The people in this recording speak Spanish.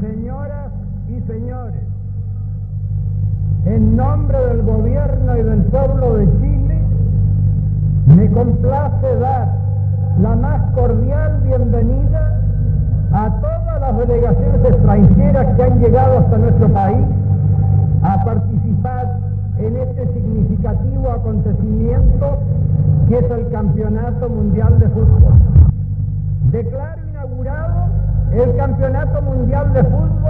Señoras y señores, en nombre del gobierno y del pueblo de Chile, me complace dar la más cordial bienvenida a todas las delegaciones extranjeras que han llegado hasta nuestro país a participar en este significativo acontecimiento que es el Campeonato Mundial de Fútbol. Declaro inaugurado el Campeonato Mundial de Fútbol de 1962.